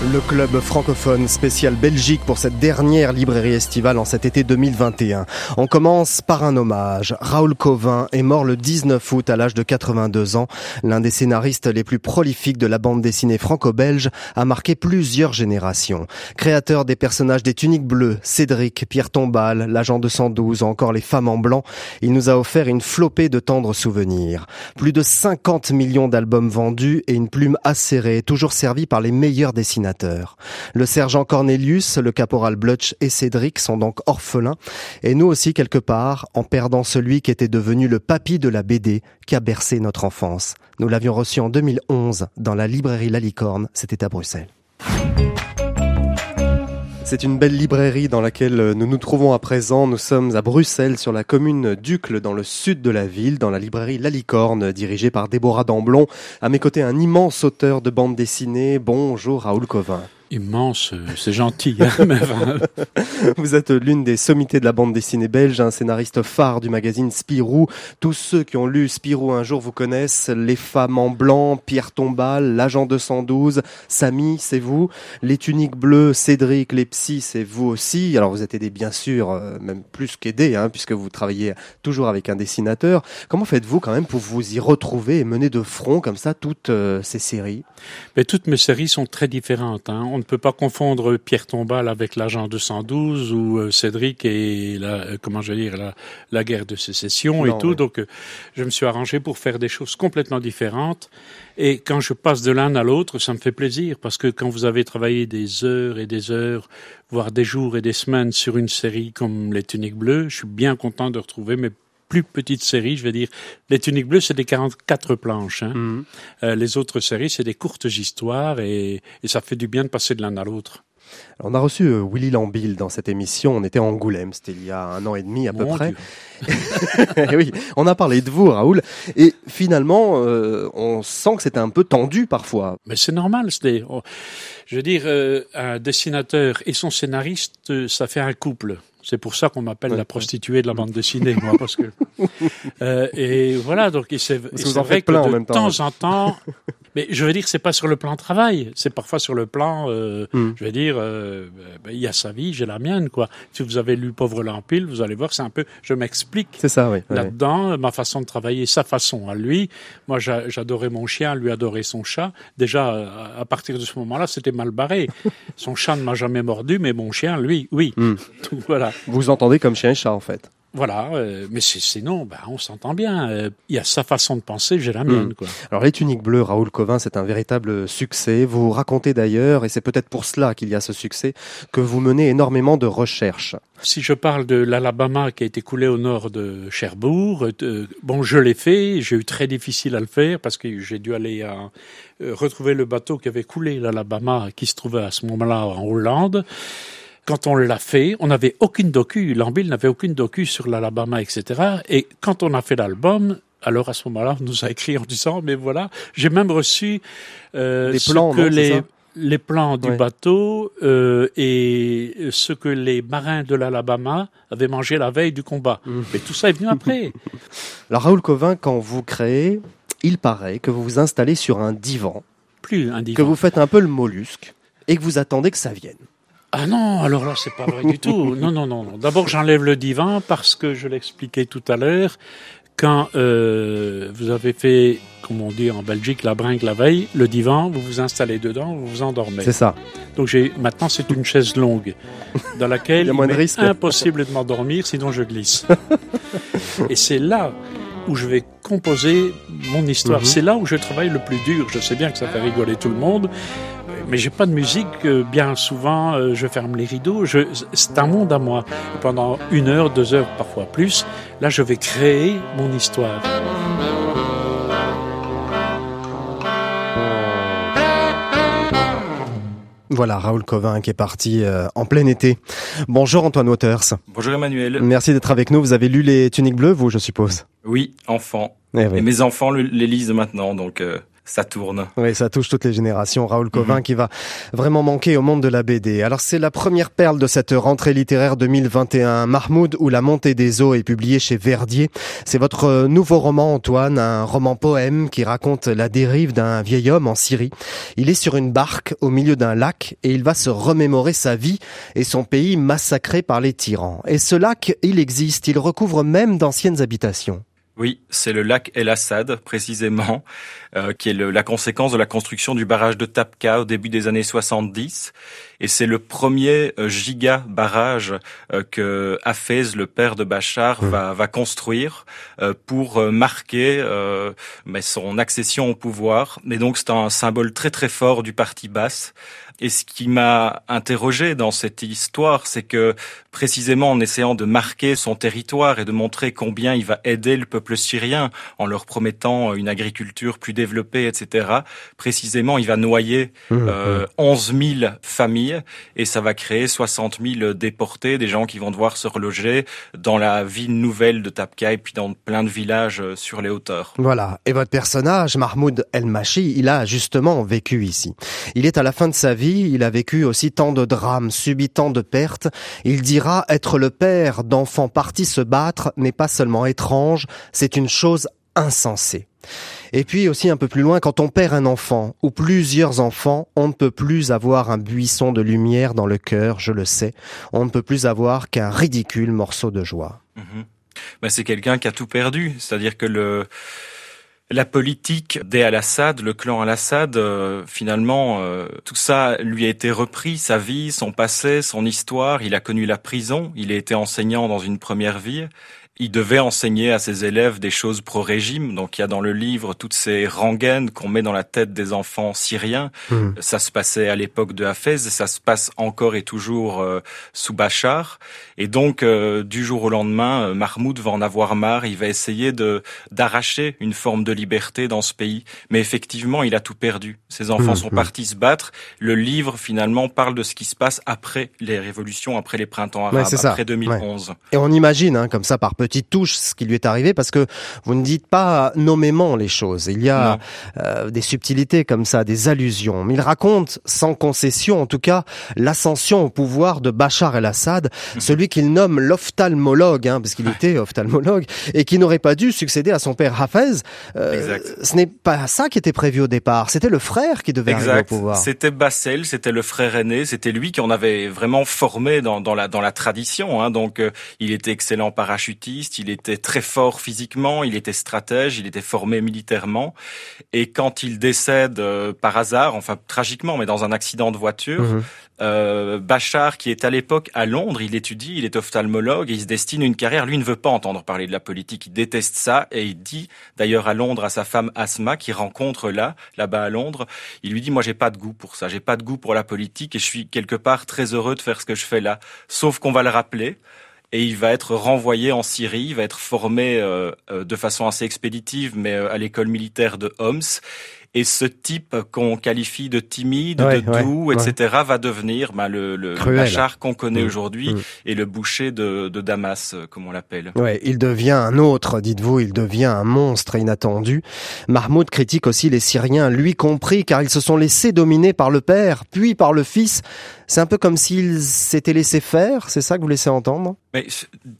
Le club francophone spécial Belgique pour cette dernière librairie estivale en cet été 2021. On commence par un hommage. Raoul Covin est mort le 19 août à l'âge de 82 ans. L'un des scénaristes les plus prolifiques de la bande dessinée franco-belge a marqué plusieurs générations. Créateur des personnages des tuniques bleues, Cédric, Pierre Tombal, l'agent 212 ou encore les femmes en blanc, il nous a offert une flopée de tendres souvenirs. Plus de 50 millions d'albums vendus et une plume acérée, toujours servie par les meilleurs dessinateurs. Le sergent Cornelius, le caporal Blutch et Cédric sont donc orphelins, et nous aussi quelque part, en perdant celui qui était devenu le papy de la BD qui a bercé notre enfance. Nous l'avions reçu en 2011 dans la librairie La Licorne, c'était à Bruxelles. C'est une belle librairie dans laquelle nous nous trouvons à présent. Nous sommes à Bruxelles, sur la commune d'Ucle, dans le sud de la ville, dans la librairie La Licorne, dirigée par Déborah Damblon. À mes côtés, un immense auteur de bande dessinée. Bonjour Raoul Covin. Immense, euh, c'est gentil. Hein, mais enfin, Vous êtes l'une des sommités de la bande dessinée belge, un scénariste phare du magazine Spirou. Tous ceux qui ont lu Spirou un jour vous connaissent. Les femmes en blanc, Pierre Tombal, l'agent 212, Samy, c'est vous. Les tuniques bleues, Cédric, les psys, c'est vous aussi. Alors vous êtes aidé bien sûr, euh, même plus qu'aidé, hein, puisque vous travaillez toujours avec un dessinateur. Comment faites-vous quand même pour vous y retrouver et mener de front comme ça toutes euh, ces séries? Mais toutes mes séries sont très différentes. Hein. On ne peut pas confondre Pierre Tombal avec l'agent 212 ou euh, Cédric et la, euh, comment je vais dire la, la guerre de sécession Non, et tout. oui. Donc, euh, je me suis arrangé pour faire des choses complètement différentes. Et quand je passe de l'un à l'autre, ça me fait plaisir parce que quand vous avez travaillé des heures et des heures, voire des jours et des semaines sur une série comme Les Tuniques Bleues, je suis bien content de retrouver mes plus petites séries. Je vais dire, Les Tuniques Bleues, c'est des 44 planches. Hein. Euh, les autres séries, c'est des courtes histoires et, et ça fait du bien de passer de l'un à l'autre. on a reçu euh, Willy Lambil dans cette émission. On était à Angoulême, c'était il y a un an et demi à peu près. oui, on a parlé de vous, Raoul, et finalement, euh, on sent que c'était un peu tendu parfois. Mais c'est normal. C'était, oh, je veux dire, euh, un dessinateur et son scénariste, ça fait un couple. C'est pour ça qu'on m'appelle la prostituée de la bande dessinée, moi, parce que euh, et voilà. Donc c'est vrai que de temps en temps, mais je veux dire, c'est pas sur le plan travail, c'est parfois sur le plan, euh, hmm. je veux dire, euh, ben, il y a sa vie, j'ai la mienne, quoi. Si vous avez lu Pauvre Lampile, vous allez voir, c'est un peu, je m'explique. C'est ça, oui. Là-dedans, ma façon de travailler, sa façon à lui. Moi, j'adorais mon chien, lui adorait son chat. Déjà, à partir de ce moment-là, c'était mal barré. Son chat ne m'a jamais mordu, mais mon chien, lui, oui. Hmm. Donc, voilà. Vous entendez comme chien et chat, en fait. Voilà, euh, mais sinon, bah, on s'entend bien. Euh, il y a sa façon de penser, j'ai la mienne. Hmm. Quoi. Alors les tuniques bleues, Raoul Covin, c'est un véritable succès. Vous racontez d'ailleurs, et c'est peut-être pour cela qu'il y a ce succès, que vous menez énormément de recherches. Si je parle de l'Alabama qui a été coulé au nord de Cherbourg, euh, bon, je l'ai fait, j'ai eu très difficile à le faire parce que j'ai dû aller à, retrouver le bateau qui avait coulé l'Alabama, qui se trouvait à ce moment-là en Hollande quand on l'a fait, on n'avait aucune docu, Lambil n'avait aucune docu sur l'Alabama, etc. Et quand on a fait l'album, alors à ce moment-là, on nous a écrit en disant, mais voilà, j'ai même reçu euh, les plans, que les, les plans du bateau euh, et ce que les marins de l'Alabama avaient mangé la veille du combat. Mmh. Mais tout ça est venu après. Alors Raoul Covin, quand vous créez, il paraît que vous vous installez sur un divan. Plus un divan. Que vous faites un peu le mollusque et que vous attendez que ça vienne. Ah non, alors là, c'est pas vrai du tout. Non, non, non, non. D'abord, j'enlève le divan parce que je l'expliquais tout à l'heure. Quand euh, vous avez fait, comme on dit en Belgique, la brinque la veille, le divan, vous vous installez dedans, vous vous endormez. C'est ça. Donc j'ai maintenant c'est une chaise longue dans laquelle il, est impossible de m'endormir, sinon je glisse. Et c'est là où je vais composer mon histoire. Mhm. C'est là où je travaille le plus dur. Je sais bien que ça fait rigoler tout le monde, mais j'ai pas de musique. Euh, bien souvent, euh, je ferme les rideaux. C'est un monde à moi. pendant une heure, deux heures, parfois plus, là, je vais créer mon histoire. Voilà, Raoul Covin qui est parti euh, en plein été. Bonjour Antoine Waters. Bonjour Emmanuel. Merci d'être avec nous. Vous avez lu les Tuniques Bleues, vous, je suppose? Oui, enfant. Eh Et mes enfants les lisent maintenant, donc ça tourne. Oui, ça touche toutes les générations. Raoul Covin mhm. qui va vraiment manquer au monde de la BD. Alors c'est la première perle de cette rentrée littéraire 2021. Mahmoud ou la montée des eaux est publié chez Verdier. C'est votre nouveau roman, Antoine, un roman poème qui raconte la dérive d'un vieil homme en Syrie. Il est sur une barque au milieu d'un lac et il va se remémorer sa vie et son pays massacré par les tyrans. Et ce lac, il existe, il recouvre même d'anciennes habitations. Oui, c'est le lac El Assad, précisément, euh, qui est la conséquence de la construction du barrage de Tapka au début des années 70. Et c'est le premier euh, giga barrage euh, que Hafez, le père de Bachar, mmh. va, va construire pour marquer mais son accession au pouvoir. Et donc c'est un symbole très très fort du parti basse. Et ce qui m'a interrogé dans cette histoire, c'est que précisément en essayant de marquer son territoire et de montrer combien il va aider le peuple syrien en leur promettant une agriculture plus développée, etc., précisément il va noyer mmh, euh, 11 mmh. 000 familles et ça va créer 60 000 déportés, des gens qui vont devoir se reloger dans la ville nouvelle de Tapka et puis dans plein de villages euh, sur les hauteurs. Voilà. Et votre personnage, Mahmoud El-Mashi, il a justement vécu ici. Il est à la fin de sa vie il a vécu aussi tant de drames, subi tant de pertes. Il dira être le père d'enfants partis se battre n'est pas seulement étrange, c'est une chose insensée. Et puis aussi un peu plus loin, quand on perd un enfant ou plusieurs enfants, on ne peut plus avoir un buisson de lumière dans le cœur, je le sais. On ne peut plus avoir qu'un ridicule morceau de joie. Ben, c'est quelqu'un qui a tout perdu, c'est-à-dire que le la politique des Al-Assad, le clan Al-Assad, euh, finalement, euh, tout ça lui a été repris, sa vie, son passé, son histoire. Il a connu la prison, il a été enseignant dans une première vie. Il devait enseigner à ses élèves des choses pro-régime. Donc il y a dans le livre toutes ces rengaines qu'on met dans la tête des enfants syriens. Mmh. Ça se passait à l'époque de Hafez, ça se passe encore et toujours euh, sous Bachar. Et donc euh, du jour au lendemain, euh, Mahmoud va en avoir marre. Il va essayer de d'arracher une forme de liberté dans ce pays. Mais effectivement, il a tout perdu. Ses enfants mmh, sont mmh. partis se battre. Le livre finalement parle de ce qui se passe après les révolutions, après les printemps arabes, après 2011. Et on imagine, hein, comme ça par petite touche ce qui lui est arrivé parce que vous ne dites pas nommément les choses. Il y a euh, des subtilités comme ça, des allusions. Mais il raconte sans concession, en tout cas, l'ascension au pouvoir de Bachar el-Assad, mhm. celui qu'il nomme l'ophtalmologue, hein, parce qu'il était ophtalmologue, et qui n'aurait pas dû succéder à son père Hafez. Euh, ce n'est pas ça qui était prévu au départ. C'était le frère qui devait arriver au pouvoir. C'était Bassel, c'était le frère aîné, c'était lui qui en avait vraiment formé dans, dans la dans la tradition. Hein. Donc, euh, il était excellent parachutiste il était très fort physiquement, il était stratège, il était formé militairement. Et quand il décède euh, par hasard, enfin tragiquement, mais dans un accident de voiture, mhm. euh, Bachar, qui est à l'époque à Londres, il étudie, il est ophtalmologue et il se destine une carrière. Lui ne veut pas entendre parler de la politique, il déteste ça et il dit d'ailleurs à Londres à sa femme Asma, qui rencontre là, là-bas à Londres, il lui dit moi j'ai pas de goût pour ça, j'ai pas de goût pour la politique et je suis quelque part très heureux de faire ce que je fais là. Sauf qu'on va le rappeler et il va être renvoyé en Syrie, il va être formé euh, euh, de façon assez expéditive, mais euh, à l'école militaire de Homs. Et ce type qu'on qualifie de timide, de doux, etc., va devenir bah, le, le Bachar qu'on connaît mmh. aujourd'hui mmh. et le boucher de, de Damas, comme on l'appelle. Ouais, il devient un autre, dites-vous, il devient un monstre inattendu. Mahmoud critique aussi les Syriens, lui compris, car ils se sont laissés dominer par le père, puis par le fils. C'est un peu comme s'ils s'étaient laissés faire, c'est ça que vous laissez entendre? Mais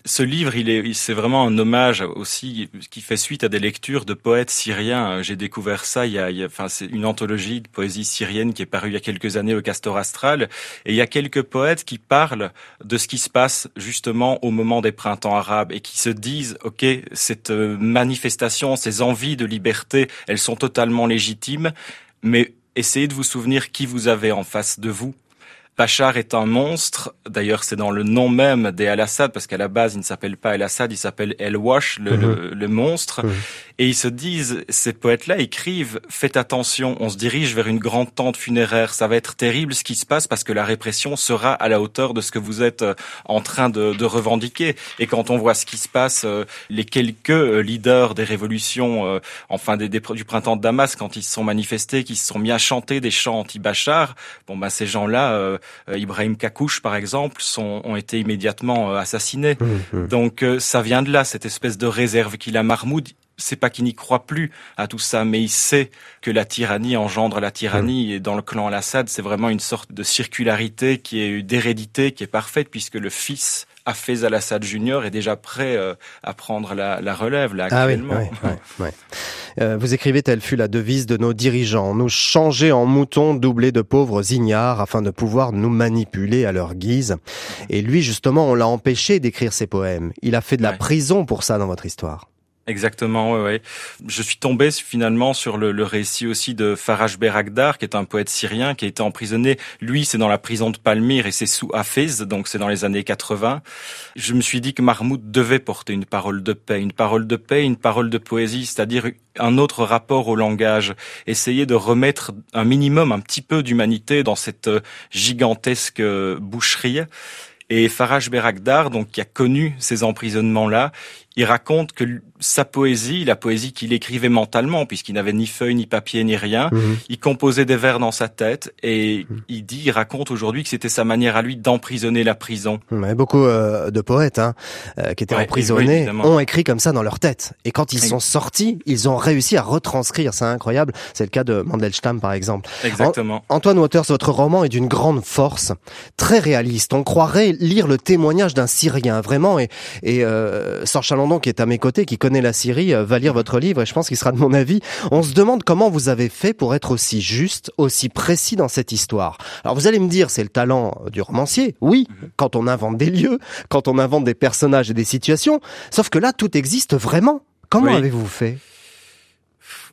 ce livre, il est, c'est vraiment un hommage aussi qui fait suite à des lectures de poètes syriens. J'ai découvert ça il y a, enfin, c'est une anthologie de poésie syrienne qui est parue il y a quelques années au Castor Astral, et il y a quelques poètes qui parlent de ce qui se passe justement au moment des printemps arabes et qui se disent, ok, cette euh, manifestation, ces envies de liberté, elles sont totalement légitimes, mais essayez de vous souvenir qui vous avez en face de vous Bachar est un monstre. D'ailleurs, c'est dans le nom même des Al-Assad, parce qu'à la base, il ne s'appelle pas Al-Assad, il s'appelle El-Wash, le, mhm. monstre. Mhm. Et ils se disent, ces poètes-là écrivent, faites attention, on se dirige vers une grande tente funéraire. Ça va être terrible ce qui se passe parce que la répression sera à la hauteur de ce que vous êtes euh, en train de, revendiquer. Et quand on voit ce qui se passe, euh, les quelques euh, leaders des révolutions, enfin des, du printemps de Damas, quand ils se sont manifestés, qui se sont mis à chanter des chants anti-Bachar, bon ben ces gens-là, Ibrahim Kakouche par exemple, sont, ont été immédiatement assassinés. Mmh, mmh. Donc ça vient de là, cette espèce de réserve qu'il a Mahmoud c'est pas qu'il n'y croit plus à tout ça, mais il sait que la tyrannie engendre la tyrannie. Et dans le clan Al-Assad, c'est vraiment une sorte de circularité qui est d'hérédité qui est parfaite, puisque le fils Hafez al-Assad Junior est déjà prêt euh, à prendre la, relève là ah actuellement. Euh, vous écrivez telle fut la devise de nos dirigeants nous changer en moutons doublés de pauvres ignares afin de pouvoir nous manipuler à leur guise. Et lui justement, on l'a empêché d'écrire ses poèmes. Il a fait de la prison pour ça dans votre histoire. Exactement, ouais, ouais. Je suis tombé finalement sur le, le récit aussi de Faraj Beragdar, qui est un poète syrien qui a été emprisonné. Lui, c'est dans la prison de Palmyre et c'est sous Hafez, donc c'est dans les années 80. Je me suis dit que Mahmoud devait porter une parole de paix, une parole de paix, une parole de poésie, c'est-à-dire un autre rapport au langage, essayer de remettre un minimum, un petit peu d'humanité dans cette gigantesque boucherie. Et Faraj Beragdar, donc qui a connu ces emprisonnements-là, il raconte que sa poésie, la poésie qu'il écrivait mentalement, puisqu'il n'avait ni feuille, ni papier, ni rien, mhm. il composait des vers dans sa tête et mhm. il dit, il raconte aujourd'hui que c'était sa manière à lui d'emprisonner la prison. beaucoup euh, de poètes hein, euh, qui étaient emprisonnés ont écrit comme ça dans leur tête. Et quand ils sont sortis, ils ont réussi à retranscrire. C'est incroyable. C'est le cas de Mandelstam, par exemple. Exactement. Antoine Waters, votre roman est d'une grande force, très réaliste. On croirait lire le témoignage d'un Syrien, vraiment. Et, et euh, qui est à mes côtés, qui connaît la Syrie, euh, va lire votre livre et je pense qu'il sera de mon avis. On se demande comment vous avez fait pour être aussi juste, aussi précis dans cette histoire. Alors vous allez me dire, c'est le talent du romancier. Oui, quand on invente des lieux, quand on invente des personnages et des situations. Sauf que là, tout existe vraiment. Comment avez-vous fait?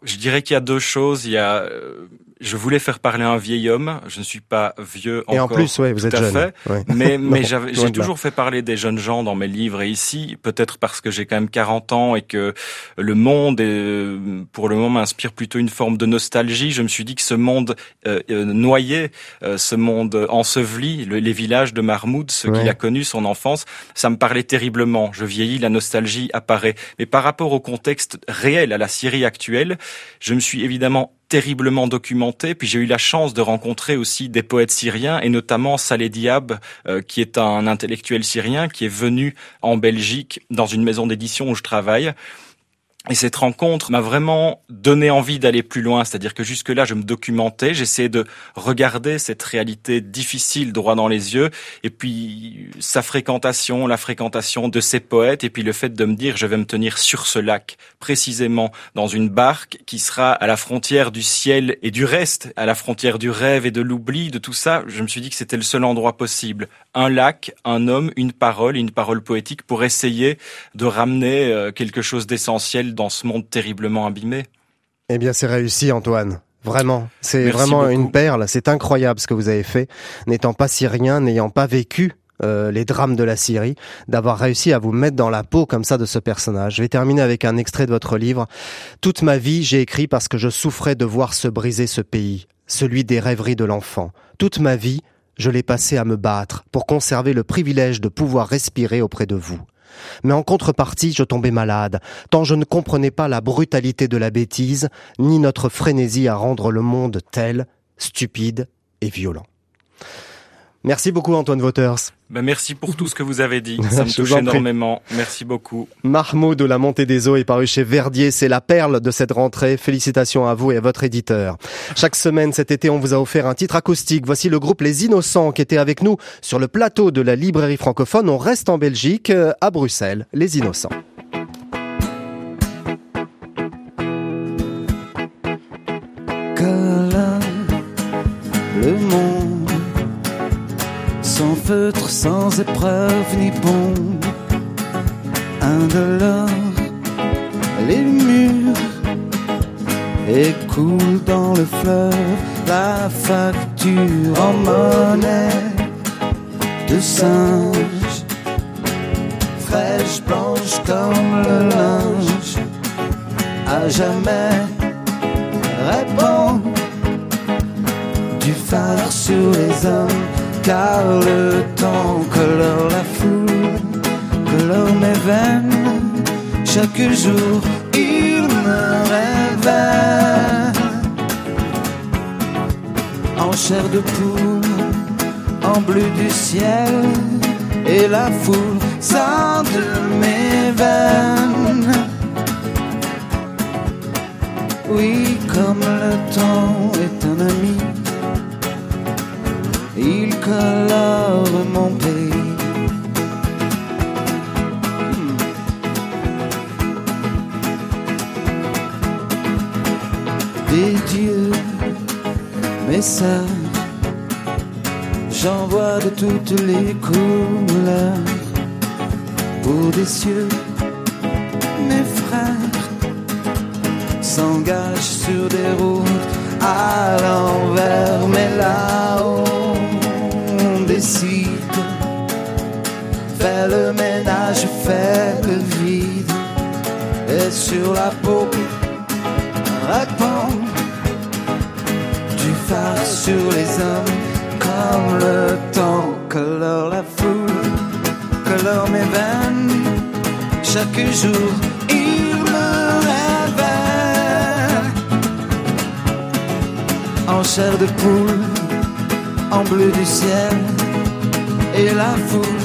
Je dirais qu'il y a deux choses. Il y a euh, je voulais faire parler un vieil homme. Je ne suis pas vieux encore. Et en plus, ouais, vous êtes jeune. fait. Ouais. Mais, mais j'ai toujours fait parler des jeunes gens dans mes livres. Et ici, peut-être parce que j'ai quand même 40 ans et que le monde, est, pour le moment, m'inspire plutôt une forme de nostalgie. Je me suis dit que ce monde euh, euh, noyé, euh, ce monde enseveli, le- les villages de Marmoud, ce Ouais. qu'il a connu, son enfance, ça me parlait terriblement. Je vieillis, la nostalgie apparaît. Mais par rapport au contexte réel, à la Syrie actuelle, je me suis évidemment terriblement documenté, puis j'ai eu la chance de rencontrer aussi des poètes syriens, et notamment Saleh Diab, euh, qui est un intellectuel syrien, qui est venu en Belgique dans une maison d'édition où je travaille. Et cette rencontre m'a vraiment donné envie d'aller plus loin, c'est-à-dire que jusque-là, je me documentais, j'essayais de regarder cette réalité difficile droit dans les yeux, et puis sa fréquentation, la fréquentation de ces poètes, et puis le fait de me dire, je vais me tenir sur ce lac, précisément dans une barque qui sera à la frontière du ciel et du reste, à la frontière du rêve et de l'oubli, de tout ça, je me suis dit que c'était le seul endroit possible. Un lac, un homme, une parole, une parole poétique pour essayer de ramener euh, quelque chose d'essentiel dans ce monde terriblement abîmé. Eh bien, c'est réussi, Antoine. Vraiment, c'est Merci vraiment beaucoup. une perle. C'est incroyable ce que vous avez fait, n'étant pas syrien, n'ayant pas vécu euh, les drames de la Syrie, d'avoir réussi à vous mettre dans la peau comme ça de ce personnage. Je vais terminer avec un extrait de votre livre. Toute ma vie, j'ai écrit parce que je souffrais de voir se briser ce pays, celui des rêveries de l'enfant. Toute ma vie, je l'ai passé à me battre pour conserver le privilège de pouvoir respirer auprès de vous. Mais en contrepartie, je tombais malade, tant je ne comprenais pas la brutalité de la bêtise, ni notre frénésie à rendre le monde tel, stupide et violent. Merci beaucoup Antoine Waters. Ben, merci pour tout ce que vous avez dit, ça me touche énormément. Merci beaucoup. Mahmoud de la montée des eaux est paru chez Verdier, c'est la perle de cette rentrée. Félicitations à vous et à votre éditeur. Chaque semaine cet été, on vous a offert un titre acoustique. Voici le groupe Les Innocents qui était avec nous sur le plateau de la librairie francophone. On reste en Belgique, euh, à Bruxelles, Les Innocents. Feutre, sans épreuve ni bombe, indolore, les murs écoulent dans le fleuve. La facture en monnaie de singe, fraîche, blanche comme le linge, à jamais répand du phare sur les hommes, car le temps colore la foule, colore mes veines. Chaque jour, il me révèle en chair de poule, en bleu du ciel, et la foule sort de mes veines. Oui, comme le temps est un ami, il colore mon pays. Hmm. Des dieux, mes sœurs, j'en vois de toutes les couleurs. Pour des cieux, mes frères s'engage sur des routes à l'envers, mais là-haut fait le ménage, fait le vide, et sur la peau répand du phare sur les hommes, comme le temps colore la foule, colore mes veines, chaque jour il me révèle en chair de poule, en bleu du ciel, et la foule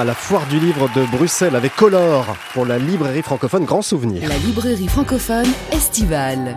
à la foire du livre de Bruxelles avec Color pour la librairie francophone Grand Souvenir. La librairie francophone estivale.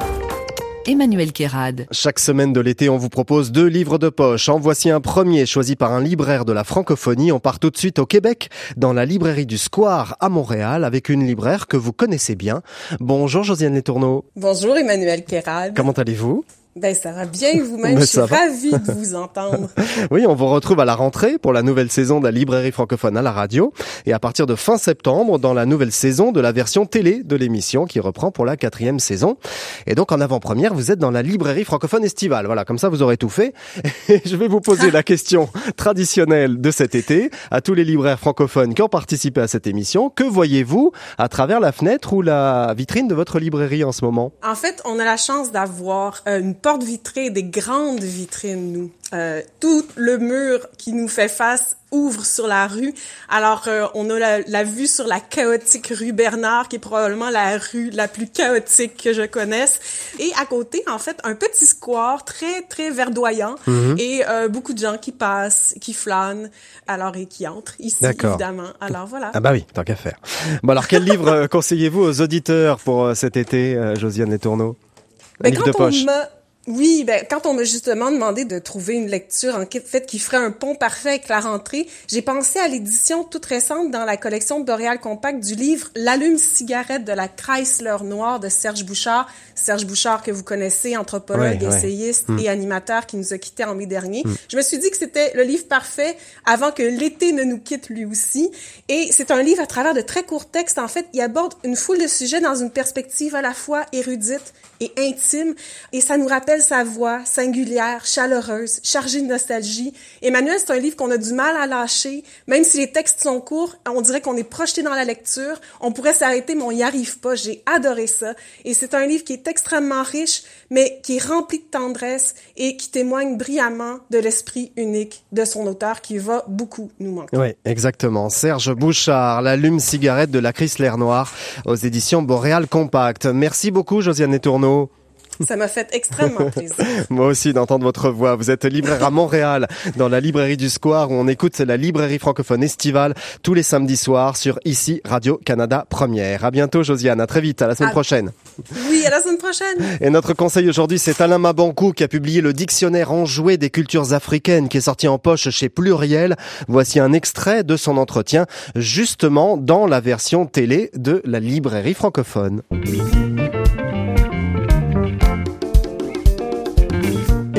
Emmanuel Kérad. Chaque semaine de l'été, on vous propose deux livres de poche. En voici un premier choisi par un libraire de la francophonie. On part tout de suite au Québec, dans la librairie du Square à Montréal, avec une libraire que vous connaissez bien. Bonjour Josiane Letourneau. Bonjour Emmanuel Kérad. Comment allez-vous? Ben, ça va bien vous-même. Je suis ravie de vous entendre. oui, on vous retrouve à la rentrée pour la nouvelle saison de la librairie francophone à la radio et à partir de fin septembre dans la nouvelle saison de la version télé de l'émission qui reprend pour la quatrième saison. Et donc en avant-première, vous êtes dans la librairie francophone estivale. Voilà, comme ça vous aurez tout fait. Et je vais vous poser la question traditionnelle de cet été à tous les libraires francophones qui ont participé à cette émission. Que voyez-vous à travers la fenêtre ou la vitrine de votre librairie en ce moment? En fait, on a la chance d'avoir euh, une portes vitrées, des grandes vitrines, nous. Euh, tout le mur qui nous fait face ouvre sur la rue. Alors, euh, on a la, la, vue sur la chaotique rue Bernard, qui est probablement la rue la plus chaotique que je connaisse. Et à côté, en fait, un petit square très, très verdoyant mhm. et euh, beaucoup de gens qui passent, qui flânent, alors et qui entrent ici, évidemment. Alors, voilà. Ah bah oui, tant qu'à faire. Bon, alors, quel livre euh, conseillez-vous aux auditeurs pour cet été, Josiane Letourneau Un ben, livre de poche. Oui, ben, quand on m'a justement demandé de trouver une lecture en fait qui ferait un pont parfait avec la rentrée, j'ai pensé à l'édition toute récente dans la collection Boréal Compact du livre L'allume-cigarette de la Chrysler noire de Serge Bouchard. Serge Bouchard que vous connaissez, anthropologue, essayiste hmm. et animateur qui nous a quittés en mai dernier. Hmm. Je me suis dit que c'était le livre parfait avant que l'été ne nous quitte lui aussi. Et c'est un livre à travers de très courts textes. En fait, il aborde une foule de sujets dans une perspective à la fois érudite intime. Et ça nous rappelle sa voix singulière, chaleureuse, chargée de nostalgie. Emmanuel, c'est un livre qu'on a du mal à lâcher. Même si les textes sont courts, on dirait qu'on est projeté dans la lecture. On pourrait s'arrêter, mais on n'y arrive pas. J'ai adoré ça. Et c'est un livre qui est extrêmement riche, mais qui est rempli de tendresse et qui témoigne brillamment de l'esprit unique de son auteur qui va beaucoup nous manquer. Oui, exactement. Serge Bouchard, l'allume cigarette de la Chrysler Noire aux éditions Boréal Compact. Merci beaucoup, Josiane Tourneau. Ça m'a fait extrêmement plaisir. Moi aussi d'entendre votre voix. Vous êtes libraire à Montréal, dans la librairie du Square, où on écoute la librairie francophone estivale tous les samedis soirs sur ici Radio Canada Première. À bientôt Josiane, à très vite, à la semaine prochaine. Oui, à la semaine prochaine. Et notre conseil aujourd'hui, c'est Alain Mabankou qui a publié le dictionnaire enjoué des cultures africaines qui est sorti en poche chez Pluriel. Voici un extrait de son entretien, justement dans la version télé de la librairie francophone.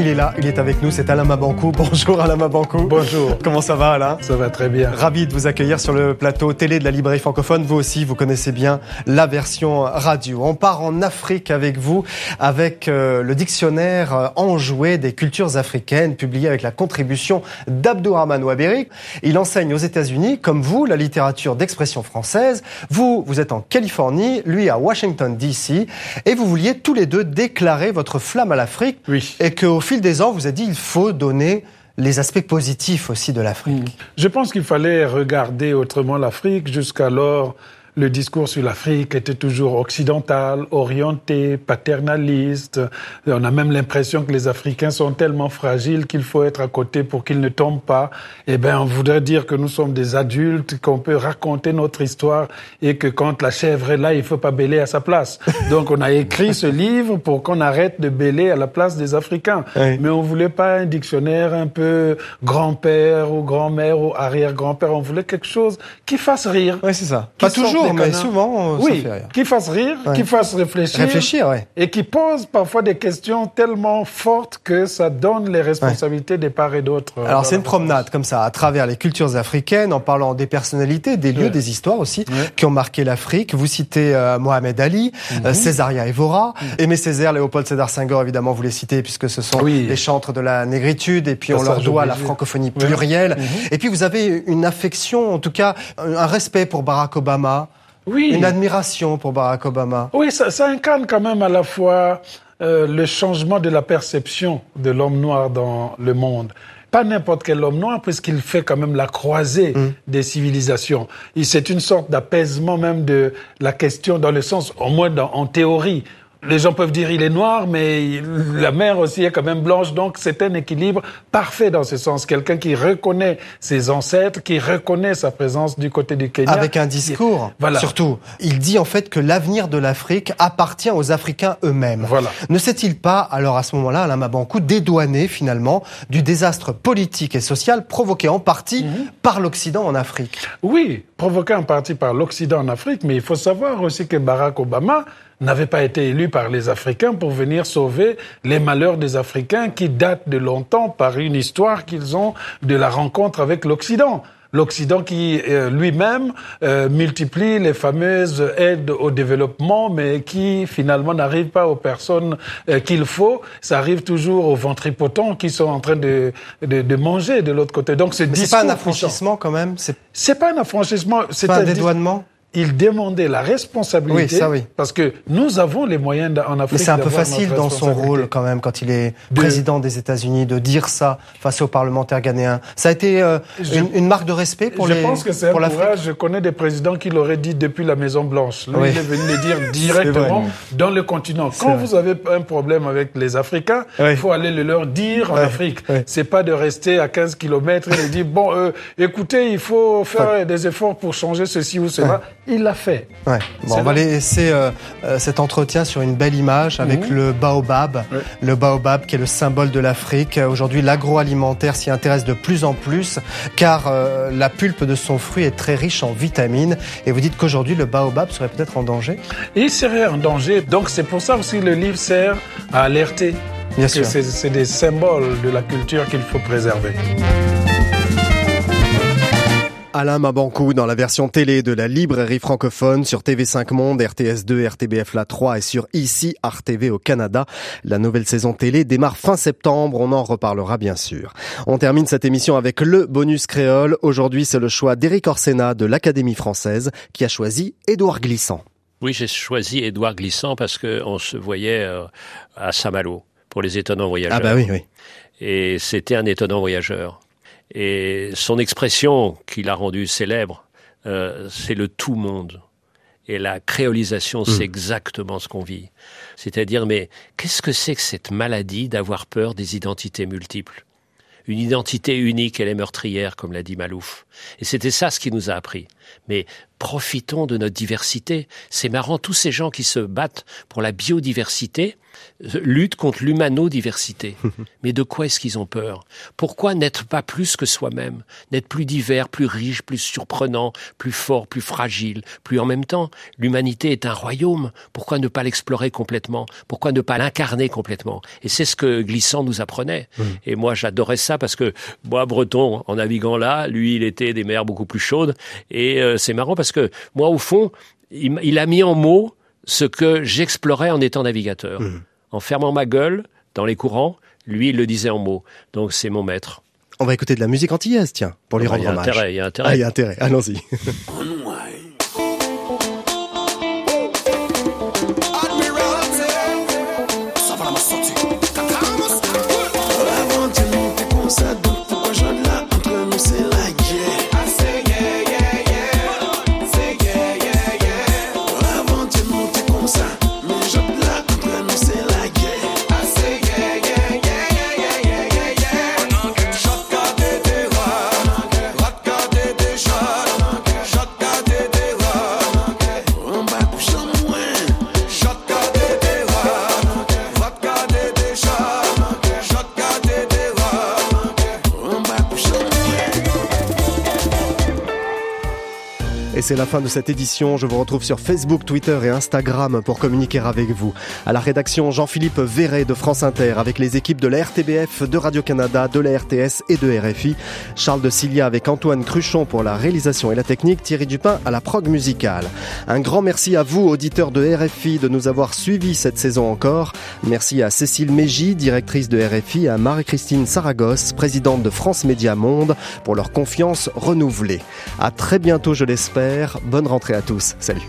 Il est là, il est avec nous, c'est Alain Mabankou. Bonjour Alain Mabankou. Bonjour. Comment ça va Alain? Ça va très bien. Ravi de vous accueillir sur le plateau télé de la librairie francophone. Vous aussi, vous connaissez bien la version radio. On part en Afrique avec vous, avec euh, le dictionnaire euh, enjoué des cultures africaines, publié avec la contribution d'Abdourahman Ouaberi. Il enseigne aux États-Unis, comme vous, la littérature d'expression française. Vous, vous êtes en Californie, lui à Washington DC, et vous vouliez tous les deux déclarer votre flamme à l'Afrique. Oui. Et qu'au fil des ans, vous a dit il faut donner les aspects positifs aussi de l'Afrique. Je pense qu'il fallait regarder autrement l'Afrique jusqu'alors le discours sur l'Afrique était toujours occidental, orienté, paternaliste. On a même l'impression que les Africains sont tellement fragiles qu'il faut être à côté pour qu'ils ne tombent pas. Eh bien, on voudrait dire que nous sommes des adultes, qu'on peut raconter notre histoire et que quand la chèvre est là, il faut pas bêler à sa place. Donc, on a écrit ce livre pour qu'on arrête de bêler à la place des Africains. Mais on voulait pas un dictionnaire un peu grand-père ou grand-mère ou arrière-grand-père. On voulait quelque chose qui fasse rire. Oui, c'est ça. Pas toujours mais souvent, oui, ça fait rire. qui fasse rire, qui fasse réfléchir. Réfléchir, ouais. Et qui pose parfois des questions tellement fortes que ça donne les responsabilités des parts et d'autres. Euh, Alors c'est une promenade comme ça, à travers les cultures africaines, en parlant des personnalités, des lieux, des histoires aussi, qui ont marqué l'Afrique. Vous citez euh, Mohamed Ali, mm Césaria Evora, mm Aimé Césaire, Léopold Sédar Senghor, évidemment, vous les citez, puisque ce sont les chantres de la négritude, et puis on leur doit la francophonie plurielle. Mhm. Et puis vous avez une affection, en tout cas, un respect pour Barack Obama. Oui. Une admiration pour Barack Obama. Oui, ça, ça incarne quand même à la fois euh, le changement de la perception de l'homme noir dans le monde. Pas n'importe quel homme noir, puisqu'il fait quand même la croisée mm. des civilisations. C'est une sorte d'apaisement même de la question, dans le sens, au moins dans, en théorie, les gens peuvent dire il est noir, mais la mer aussi est quand même blanche. Donc c'est un équilibre parfait dans ce sens. Quelqu'un qui reconnaît ses ancêtres, qui reconnaît sa présence du côté du Kenya. Avec un discours, voilà. surtout. Il dit en fait que l'avenir de l'Afrique appartient aux Africains eux-mêmes. Voilà. Ne s'est-il pas, alors à ce moment-là, Alain Mabankou, dédouané finalement du désastre politique et social provoqué en partie mhm. par l'Occident en Afrique? Oui, provoqué en partie par l'Occident en Afrique, mais il faut savoir aussi que Barack Obama n'avait pas été élu par les Africains pour venir sauver les malheurs des Africains qui datent de longtemps par une histoire qu'ils ont de la rencontre avec l'Occident l'Occident qui euh, lui-même euh, multiplie les fameuses aides au développement, mais qui finalement n'arrive pas aux personnes euh, qu'il faut. Ça arrive toujours aux ventripotents qui sont en train de, de, de manger de l'autre côté. Donc c'est pas un affranchissement quand même. C'est pas un affranchissement. C'est un dédouanement? Il demandait la responsabilité. Oui, ça oui. Parce que nous avons les moyens en Afrique. Mais c'est un peu facile dans son rôle quand même, quand il est président des États-Unis, de dire ça face aux parlementaires ghanéens. Ça a été euh, une, marque de respect pour les. Je pense que c'est un courage. Je connais des présidents qui l'auraient dit depuis la Maison Blanche. Lui, il est venu le dire directement dans le continent. Quand vous avez un problème avec les Africains, il faut aller le leur dire en Afrique. C'est pas de rester à 15 kilomètres et de dire bon, euh, écoutez, il faut faire des efforts pour changer ceci ou cela il l'a fait. Ouais. Bon, on va laisser euh, euh, cet entretien sur une belle image avec mhm. le baobab. Le baobab qui est le symbole de l'Afrique. Aujourd'hui, l'agroalimentaire s'y intéresse de plus en plus car euh, la pulpe de son fruit est très riche en vitamines. Et vous dites qu'aujourd'hui, le baobab serait peut-être en danger? Il serait en danger. Donc c'est pour ça aussi que le livre sert à alerter. Bien sûr. C'est des symboles de la culture qu'il faut préserver. Alain Mabankou dans la version télé de la librairie francophone sur TV5 Monde, RTS2, RTBF La 3 et sur ici RTV au Canada. La nouvelle saison télé démarre fin septembre, on en reparlera bien sûr. On termine cette émission avec le bonus créole. Aujourd'hui, c'est le choix d'Éric Orsena de l'Académie française qui a choisi Édouard Glissant. Oui, j'ai choisi Édouard Glissant parce qu'on se voyait euh, à Saint-Malo pour les étonnants voyageurs. Ah bah oui, oui. Et c'était un étonnant voyageur. Et son expression qu'il a rendue célèbre, euh, c'est le tout monde. Et la créolisation, c'est hmm. exactement ce qu'on vit. C'est-à-dire, mais qu'est-ce que c'est que cette maladie d'avoir peur des identités multiples? Une identité unique, elle est meurtrière, comme l'a dit Malouf. Et c'était ça ce qui nous a appris. Mais profitons de notre diversité. C'est marrant, tous ces gens qui se battent pour la biodiversité, lutte contre l'humanodiversité. Mais de quoi est-ce qu'ils ont peur? Pourquoi n'être pas plus que soi-même N'être plus divers, plus riche, plus surprenant, plus fort, plus fragile, plus en même temps L'humanité est un royaume. Pourquoi ne pas l'explorer complètement? Pourquoi ne pas l'incarner complètement? Et c'est ce que Glissant nous apprenait. Et moi, j'adorais ça parce que moi, breton, en naviguant là, lui, il était des mers beaucoup plus chaudes. Et euh, c'est marrant parce que moi, au fond, il, a mis en mots ce que j'explorais en étant navigateur en fermant ma gueule dans les courants. Lui, il le disait en mots. Donc c'est mon maître. On va écouter de la musique antillaise, tiens, pour lui rendre hommage. Il y a intérêt, il y a intérêt. Ah, il y a intérêt. Allons-y. c'est la fin de cette édition. Je vous retrouve sur Facebook, Twitter et Instagram pour communiquer avec vous. À la rédaction, Jean-Philippe Verret de France Inter avec les équipes de la RTBF, de Radio-Canada, de la RTS et de RFI. Charles de Cilia avec Antoine Cruchon pour la réalisation et la technique. Thierry Dupin à la prog musicale. Un grand merci à vous, auditeurs de RFI, de nous avoir suivis cette saison encore. Merci à Cécile Mégy, directrice de RFI, à Marie-Christine Saragosse, présidente de France Média Monde, pour leur confiance renouvelée. À très bientôt, je l'espère. Bonne rentrée à tous. Salut.